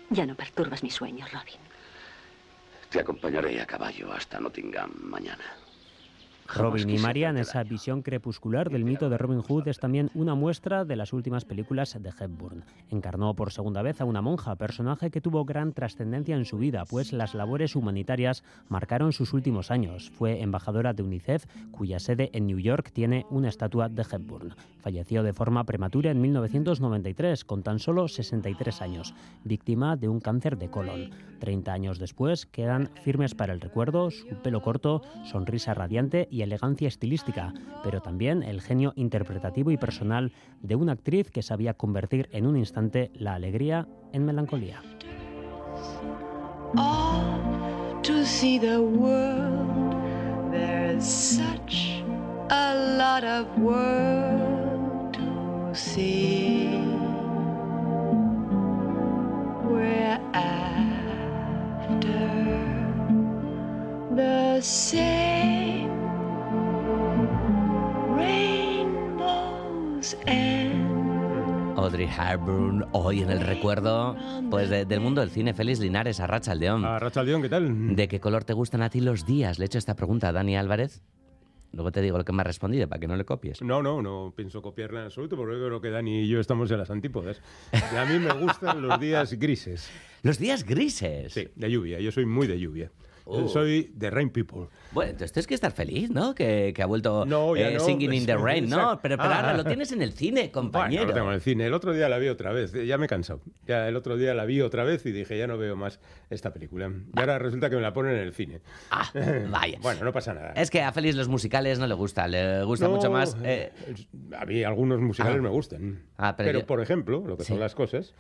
ya no perturbas mis sueños, Robin. Te acompañaré a caballo hasta Nottingham mañana. Robin y Marian, esa visión crepuscular del mito de Robin Hood, es también una muestra de las últimas películas de Hepburn. Encarnó por segunda vez a una monja, personaje que tuvo gran trascendencia en su vida, pues las labores humanitarias marcaron sus últimos años. Fue embajadora de UNICEF, cuya sede en New York tiene una estatua de Hepburn. Falleció de forma prematura en 1993, con tan solo 63 años, víctima de un cáncer de colon. Treinta años después, quedan firmes para el recuerdo su pelo corto, sonrisa radiante y elegancia estilística, pero también el genio interpretativo y personal de una actriz que sabía convertir en un instante la alegría en melancolía. Audrey Hepburn, hoy en el recuerdo pues de- del mundo del cine. Félix Linares, Arracha Aldeón. Arracha Aldeón, ¿qué tal? ¿De qué color te gustan a ti los días? Le he hecho esta pregunta a Dani Álvarez. Luego te digo lo que me ha respondido para que no le copies. No, no, no pienso copiarla en absoluto, porque yo creo que Dani y yo estamos en las antípodas. Y a mí me gustan los días grises. [LAUGHS] ¿Los días grises? Sí, de lluvia. Yo soy muy de lluvia. Oh. Soy de Rain People. Bueno, entonces tienes que estar feliz, ¿no? Que, que ha vuelto No, eh, no. Singing in the [LAUGHS] Rain, ¿no? Pero, pero Ah, ahora ah. lo tienes en el cine, Bueno, compañero. lo tengo en el cine. El otro día la vi otra vez. Ya me he cansado. Ya el otro día la vi otra vez y dije, ya no veo más esta película. Y ahora resulta que me la ponen en el cine. Ah, vaya. [LAUGHS] Bueno, no pasa nada. Es que a Félix los musicales no le gusta, le gusta No, mucho más. eh, A mí algunos musicales Ah. me gustan. Ah, pero pero yo- por ejemplo, lo que Sí. son las cosas,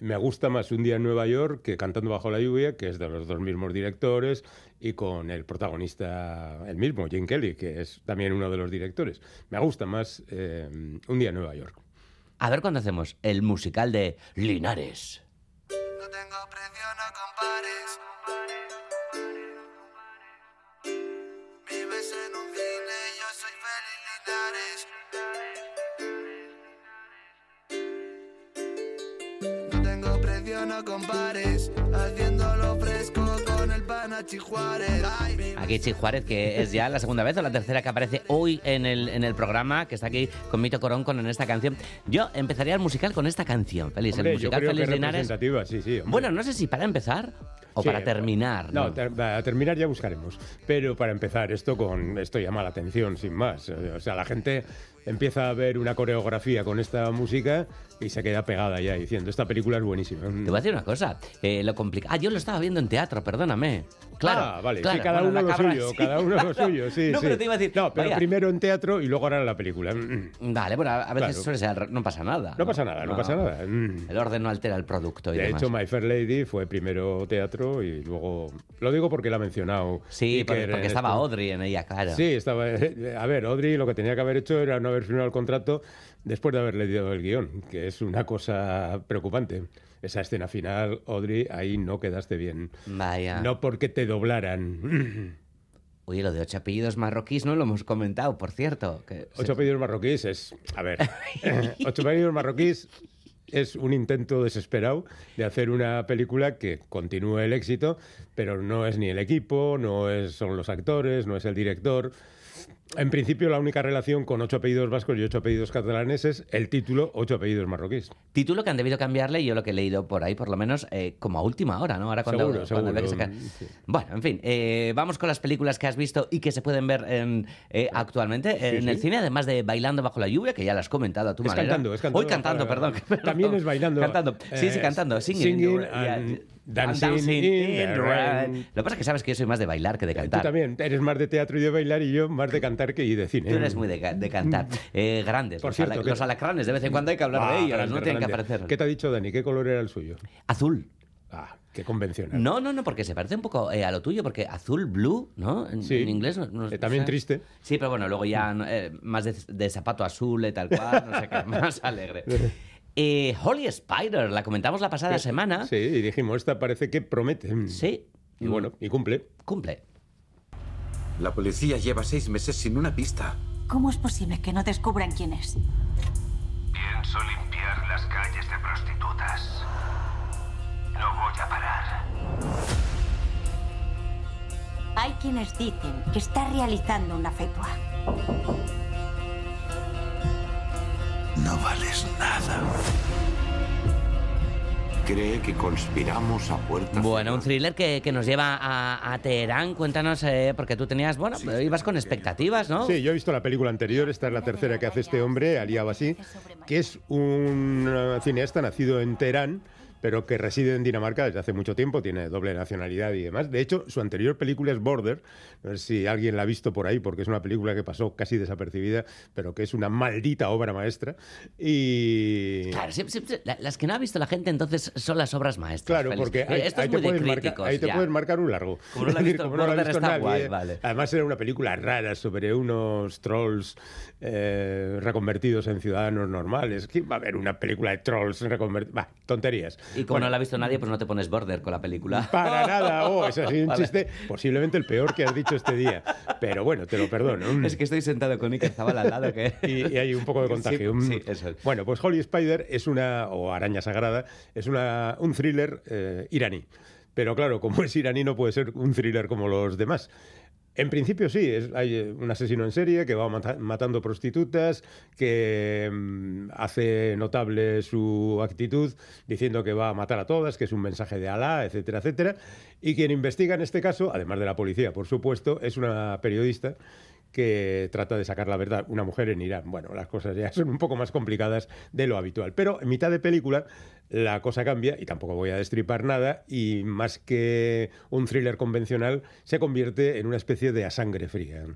me gusta más Un día en Nueva York que Cantando bajo la lluvia, que es de los dos mismos directores y con el protagonista, el mismo, Jane Kelly, que es también uno de los directores. Me gusta más eh, Un día en Nueva York. a ver cuándo hacemos el musical de Linares. Vives en un cine, yo soy Félix Linares. No compares. Haciéndolo fresco con el Panachi Juárez. Ay, mi- Aquí Chi Juárez, que es ya la segunda vez o la tercera que aparece hoy en el, en el programa, que está aquí con Mito Corón con en esta canción. Yo empezaría el musical con esta canción, Félix. Hombre, el yo musical es Linares. representativa, sí, sí. Bueno, no sé si para empezar o Sí, para terminar. No, ¿no? ter- a terminar ya buscaremos. Pero para empezar, esto con esto llama la atención, sin más. O sea, la gente empieza a ver una coreografía con esta música y se queda pegada ya diciendo, esta película es buenísima. Te voy a decir una cosa, eh, lo complicado... Ah, yo lo estaba viendo en teatro, perdóname. Claro, ah, vale, claro. sí, cada uno lo cabra, suyo, sí, cada uno claro. lo [LAUGHS] suyo, sí, No, sí. pero te iba a decir... No, pero vaya, primero en teatro y luego ahora en la película. Mm, Vale, bueno, a veces Claro. suele ser... No pasa nada. No pasa nada, no, pasa nada. Mm. El orden no altera el producto y De demás. hecho, My Fair Lady fue primero teatro y luego... Lo digo porque la ha mencionado. Sí, porque, porque estaba esto. Audrey en ella, claro. Sí, estaba. A ver, Audrey lo que tenía que haber hecho era no haber firmado el contrato después de haber leído el guion, que es una cosa preocupante. Esa escena final, Audrey, ahí no quedaste bien. Vaya. No porque te doblaran. [CLEARS THROAT] Oye, lo de ocho apellidos marroquíes no lo hemos comentado, por cierto. Que Ocho apellidos marroquíes es. A ver. [LAUGHS] [LAUGHS] Ocho apellidos marroquíes es un intento desesperado de hacer una película que continúe el éxito, pero no es ni el equipo, no es, son los actores, no es el director. En principio, la única relación con ocho apellidos vascos y ocho apellidos catalanes es el título Ocho apellidos marroquíes. Título que han debido cambiarle, yo lo que he leído por ahí, por lo menos, eh, como a última hora, ¿no? Ahora cuando, Seguro, cuando había que seguro, sacar- sí. Bueno, en fin, eh, vamos con las películas que has visto y que se pueden ver en, eh, actualmente en sí. el cine, además de Bailando bajo la lluvia, que ya las has comentado a tu Es manera. cantando, es cantando. Hoy cantando, [LAUGHS] perdón. También es bailando. Cantando. Sí, sí, cantando. Singing, singing and dancing dancing in in the the rain. rain. Lo que pasa es que sabes que yo soy más de bailar que de Tú cantar. también eres más de teatro y de bailar y yo más de cantar que y de cine. Tú eres muy de, ca- de cantar. Eh, grandes. Por los, cierto, ala- que- los alacranes, de vez en cuando hay que hablar Ah, de ellos, grande, no tienen que aparecer. ¿Qué te ha dicho Dani? ¿Qué color era el suyo? Azul. Ah, qué convencional. No, no, no, porque se parece un poco eh, a lo tuyo, porque azul, blue, ¿no? En, Sí. en inglés no, no- Eh, también no sé. triste. Sí, pero bueno, luego ya eh, más de, de zapato azul y tal cual, no sé qué, [LAUGHS] más alegre. Eh, Holy Spider, la comentamos la pasada semana. Sí, y dijimos, esta parece que promete. Sí. Y bueno, y cumple. Cumple. La policía lleva seis meses sin una pista. ¿Cómo es posible que no descubran quién es? Pienso limpiar las calles de prostitutas. No voy a parar. Hay quienes dicen que está realizando una fetua. No vales nada. Cree que conspiramos a puertas. Bueno, un thriller que, que nos lleva a, a Teherán. Cuéntanos, eh, porque tú tenías, bueno, ibas con expectativas, ¿no? Sí, yo he visto la película anterior, esta es la tercera que hace este hombre, Ali Abassi, que es un eh, cineasta nacido en Teherán, pero que reside en Dinamarca desde hace mucho tiempo, tiene doble nacionalidad y demás. De hecho, su anterior película es Border, no sé si alguien la ha visto por ahí, porque es una película que pasó casi desapercibida, pero que es una maldita obra maestra. Y... Claro, sí, sí, sí, la- las que no ha visto la gente entonces son las obras maestras. Claro, Félix. porque Eh, ahí, Esto ahí es te de puedes marcar, críticos. ahí te ya. puedes marcar un largo. Como no la ha visto [LAUGHS] como no la ha Border, visto está nadie. guay, vale. Además era una película rara sobre unos trolls eh, reconvertidos en ciudadanos normales. ¿Quién va a ver una película de trolls reconvertidos? Va, tonterías. Y como no la ha visto nadie, pues no te pones border con la película. Para [LAUGHS] nada, oh, es así un Vale. chiste, posiblemente el peor que has dicho este día. Pero bueno, te lo perdono. Es que estoy sentado con Iker Zabal al lado que... y, y hay un poco de [LAUGHS] contagio. Sí, Mm. sí, eso es. Bueno, pues Holy Spider es una, o Araña Sagrada, es una, un thriller eh, iraní. Pero claro, como es iraní no puede ser un thriller como los demás. En principio sí, es, hay eh, un asesino en serie que va mata- matando prostitutas, que mm, hace notable su actitud diciendo que va a matar a todas, que es un mensaje de Alá, etcétera, etcétera. Y quien investiga en este caso, además de la policía, por supuesto, es una periodista que trata de sacar la verdad, una mujer en Irán. Bueno, las cosas ya son un poco más complicadas de lo habitual. Pero en mitad de película la cosa cambia, y tampoco voy a destripar nada, y más que un thriller convencional, se convierte en una especie de a sangre fría.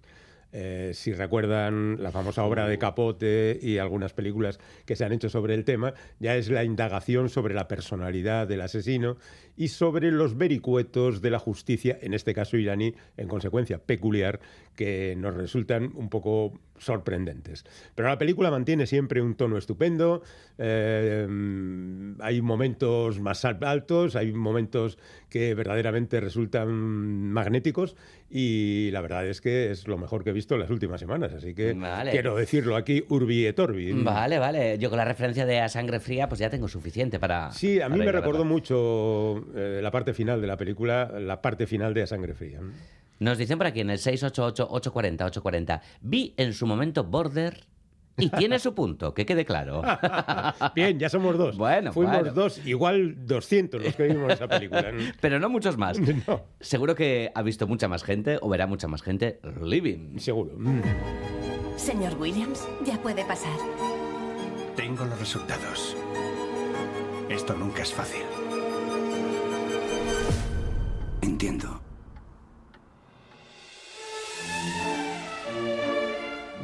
Eh, si recuerdan la famosa obra de Capote y algunas películas que se han hecho sobre el tema, ya es la indagación sobre la personalidad del asesino y sobre los vericuetos de la justicia, en este caso iraní, en consecuencia peculiar, que nos resultan un poco sorprendentes. Pero la película mantiene siempre un tono estupendo, eh, hay momentos más al- altos, hay momentos que verdaderamente resultan magnéticos y la verdad es que es lo mejor que he visto en las últimas semanas, así que Vale. quiero decirlo aquí urbi et orbi. Vale, vale. Yo con la referencia de a sangre fría, pues ya tengo suficiente para. Sí, a mí me recordó mucho eh, la parte final de la película, la parte final de A Sangre Fría. Nos dicen por aquí en el 688-840-840. Vi en su momento Border y tiene su punto, que quede claro. [LAUGHS] Bien, ya somos dos. Bueno, Fuimos bueno. dos, igual 200 los que vimos esa película. [LAUGHS] Pero no muchos más. [LAUGHS] Seguro que ha visto mucha más gente o verá mucha más gente Living. Seguro. Señor Williams, ya puede pasar. Tengo los resultados. Esto nunca es fácil. Entiendo.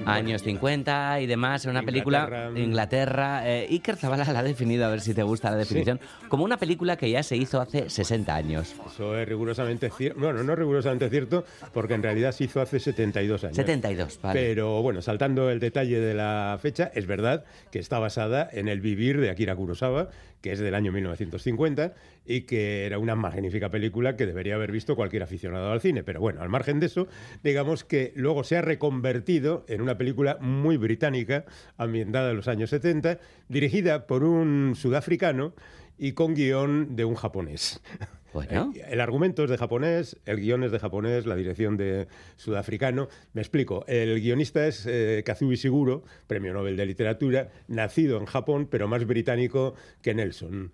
Años 50 y demás, una película, Inglaterra, eh, Iker Zabala la ha definido, a ver si te gusta la definición, como una película que ya se hizo hace 60 años. Eso es rigurosamente cierto, bueno, no rigurosamente cierto, porque en realidad se hizo hace 72 años. 72, vale. Pero bueno, saltando el detalle de la fecha, es verdad que está basada en el vivir de Akira Kurosawa, que es del año 1950 y que era una magnífica película que debería haber visto cualquier aficionado al cine. Pero bueno, al margen de eso, digamos que luego se ha reconvertido en una película muy británica, ambientada en los años 70, dirigida por un sudafricano y con guion de un japonés. [LAUGHS] Bueno. El argumento es de japonés, el guion es de japonés, la dirección de sudafricano. Me explico. El guionista es eh, Kazuo Ishiguro, premio Nobel de Literatura, nacido en Japón, pero más británico que Nelson.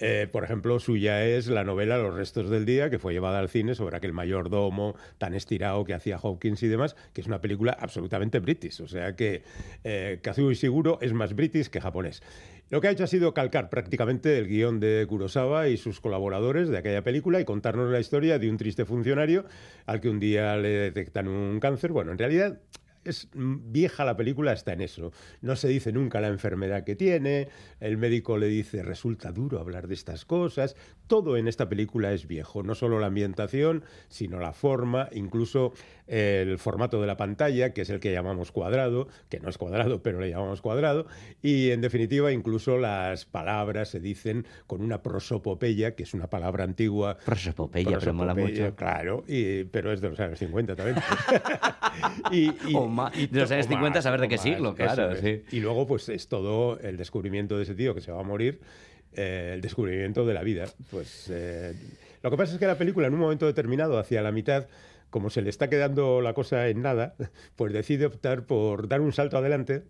Eh, por ejemplo, suya es la novela Los restos del día, que fue llevada al cine sobre aquel mayordomo tan estirado que hacía Hawkins y demás, que es una película absolutamente british. O sea que eh, Kazuo Ishiguro es más british que japonés. Lo que ha hecho ha sido calcar prácticamente el guion de Kurosawa y sus colaboradores de aquella película y contarnos la historia de un triste funcionario al que un día le detectan un cáncer. Bueno, en realidad es vieja la película, está en eso. No se dice nunca la enfermedad que tiene, el médico le dice resulta duro hablar de estas cosas. Todo en esta película es viejo, no solo la ambientación, sino la forma, incluso el formato de la pantalla, que es el que llamamos cuadrado, que no es cuadrado, pero le llamamos cuadrado, y en definitiva incluso las palabras se dicen con una prosopopeya, que es una palabra antigua. Prosopopeya, pero mola mucho. Claro, y, pero es de los años 50 también. [LAUGHS] y, y, o más, de los años 50, saber de qué siglo, claro. Sí. Y luego, pues es todo el descubrimiento de ese tío que se va a morir, eh, el descubrimiento de la vida. Pues eh, lo que pasa es que la película, en un momento determinado, hacia la mitad, como se le está quedando la cosa en nada, [LAUGHS] pues decide optar por dar un salto adelante,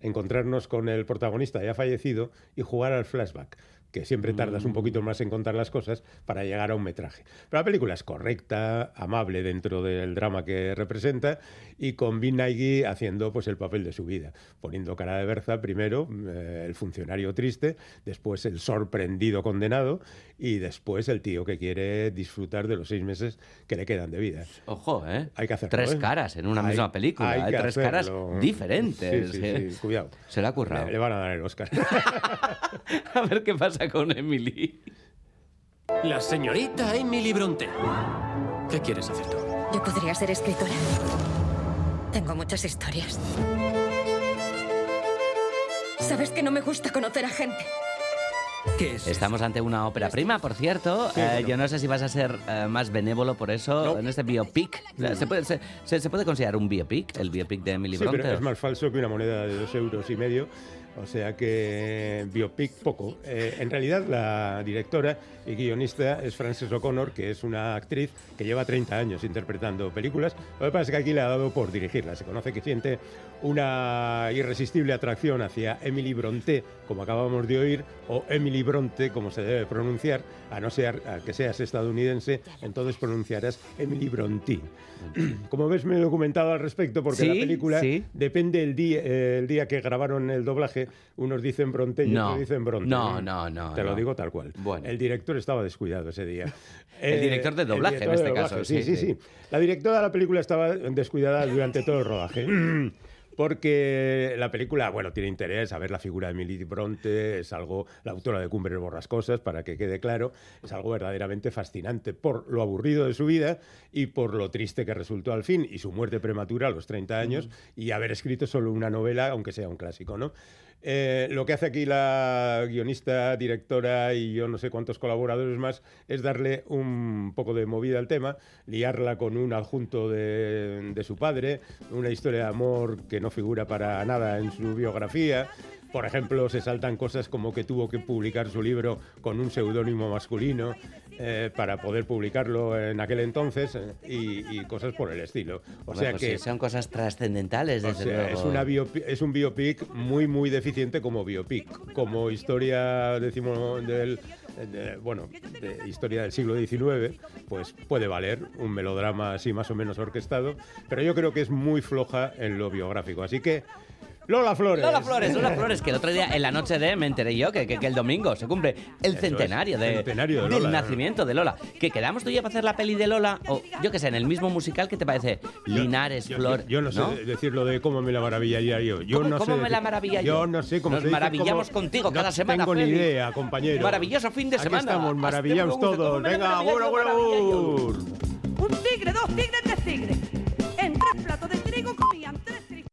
encontrarnos con el protagonista ya fallecido y jugar al flashback que siempre tardas un poquito más en contar las cosas para llegar a un metraje. Pero la película es correcta, amable dentro del drama que representa y con Vin Nagy haciendo pues el papel de su vida, poniendo cara de berza primero eh, el funcionario triste, después el sorprendido condenado y después el tío que quiere disfrutar de los seis meses que le quedan de vida. Ojo, ¿eh? Hay que hacerlo. Tres ¿eh? caras en una Hay- misma película, hay ¿eh? tres hacerlo. caras diferentes. Sí, sí, sí, cuidado. Se le ha currado. Le, le van a dar el Oscar. [LAUGHS] A ver qué pasa [LAUGHS] con Emily. La señorita Emily Bronte. ¿Qué quieres hacer tú? Yo podría ser escritora. Tengo muchas historias. Sabes que no me gusta conocer a gente. ¿Qué es? Estamos ante una ópera prima, por cierto. Sí, Eh. Yo no sé si vas a ser eh, más benévolo por eso en este biopic. ¿Se puede, se, se- se puede considerar un biopic? ¿El biopic de Emily Sí, Bronte? pero es más falso que una moneda de dos euros y medio. O sea que biopic poco. Eh, en realidad la directora y guionista es Frances O'Connor, que es una actriz que lleva 30 años interpretando películas. Lo que pasa es que aquí le ha dado por dirigirla. Se conoce que siente una irresistible atracción hacia Emily Bronte, como acabamos de oír, o Emily Bronte, como se debe pronunciar, a no ser a que seas estadounidense, entonces pronunciarás Emily Bronte. [CLEARS THROAT] Como ves, me he documentado al respecto porque la Sí, película sí. depende el día, eh, el día que grabaron el doblaje. Unos dicen Bronte y No. otros dicen Bronte. No, no, no, Te lo no. digo tal cual. Bueno. El director estaba descuidado ese día. [LAUGHS] El director de el doblaje, director en este doblaje, caso, sí, sí, sí. sí. La directora de la película estaba descuidada durante todo el rodaje. [CLEARS THROAT] Porque la película, bueno, tiene interés a ver la figura de Emily Bronte, es algo, la autora de Cumbres Borrascosas, para que quede claro, es algo verdaderamente fascinante por lo aburrido de su vida y por lo triste que resultó al fin y su muerte prematura a los 30 años y haber escrito solo una novela, aunque sea un clásico, ¿no? Eh, lo que hace aquí la guionista, directora y yo no sé cuántos colaboradores más es darle un poco de movida al tema, liarla con un adjunto de, de su padre, una historia de amor que no figura para nada en su biografía. Por ejemplo, se saltan cosas como que tuvo que publicar su libro con un seudónimo masculino. Eh, para poder publicarlo en aquel entonces eh, y, y cosas por el estilo. O Bueno, sea pues que sí, son cosas trascendentales, o desde sea, luego. es, una biopi- es un biopic muy, muy deficiente como biopic. Como historia, decimos, del, de- bueno, de historia del siglo XIX, pues puede valer un melodrama así más o menos orquestado, pero yo creo que es muy floja en lo biográfico. Así que, Lola Flores. Lola Flores, Lola Flores, que el otro día en la noche de me enteré yo que, que- que el domingo se cumple el centenario, de, centenario de del nacimiento de Lola. Que quedamos tú y yo para hacer la peli de Lola, o yo que sé, en el mismo musical, ¿qué te parece? Linares, Yo, Flor. yo- yo no sé decir lo de cómo me la maravillaría yo. yo ¿Cómo- no cómo sé me la maravilla yo? Yo no sé cómo Nos se dice, maravillamos cómo- contigo cada no semana, tengo ni idea, compañero. Maravilloso fin de Aquí semana. estamos, maravillados todos. ¿cómo me la Venga, maravilla bueno, yo, bueno. maravilla yo? Un tigre, dos tigres, tres tigres.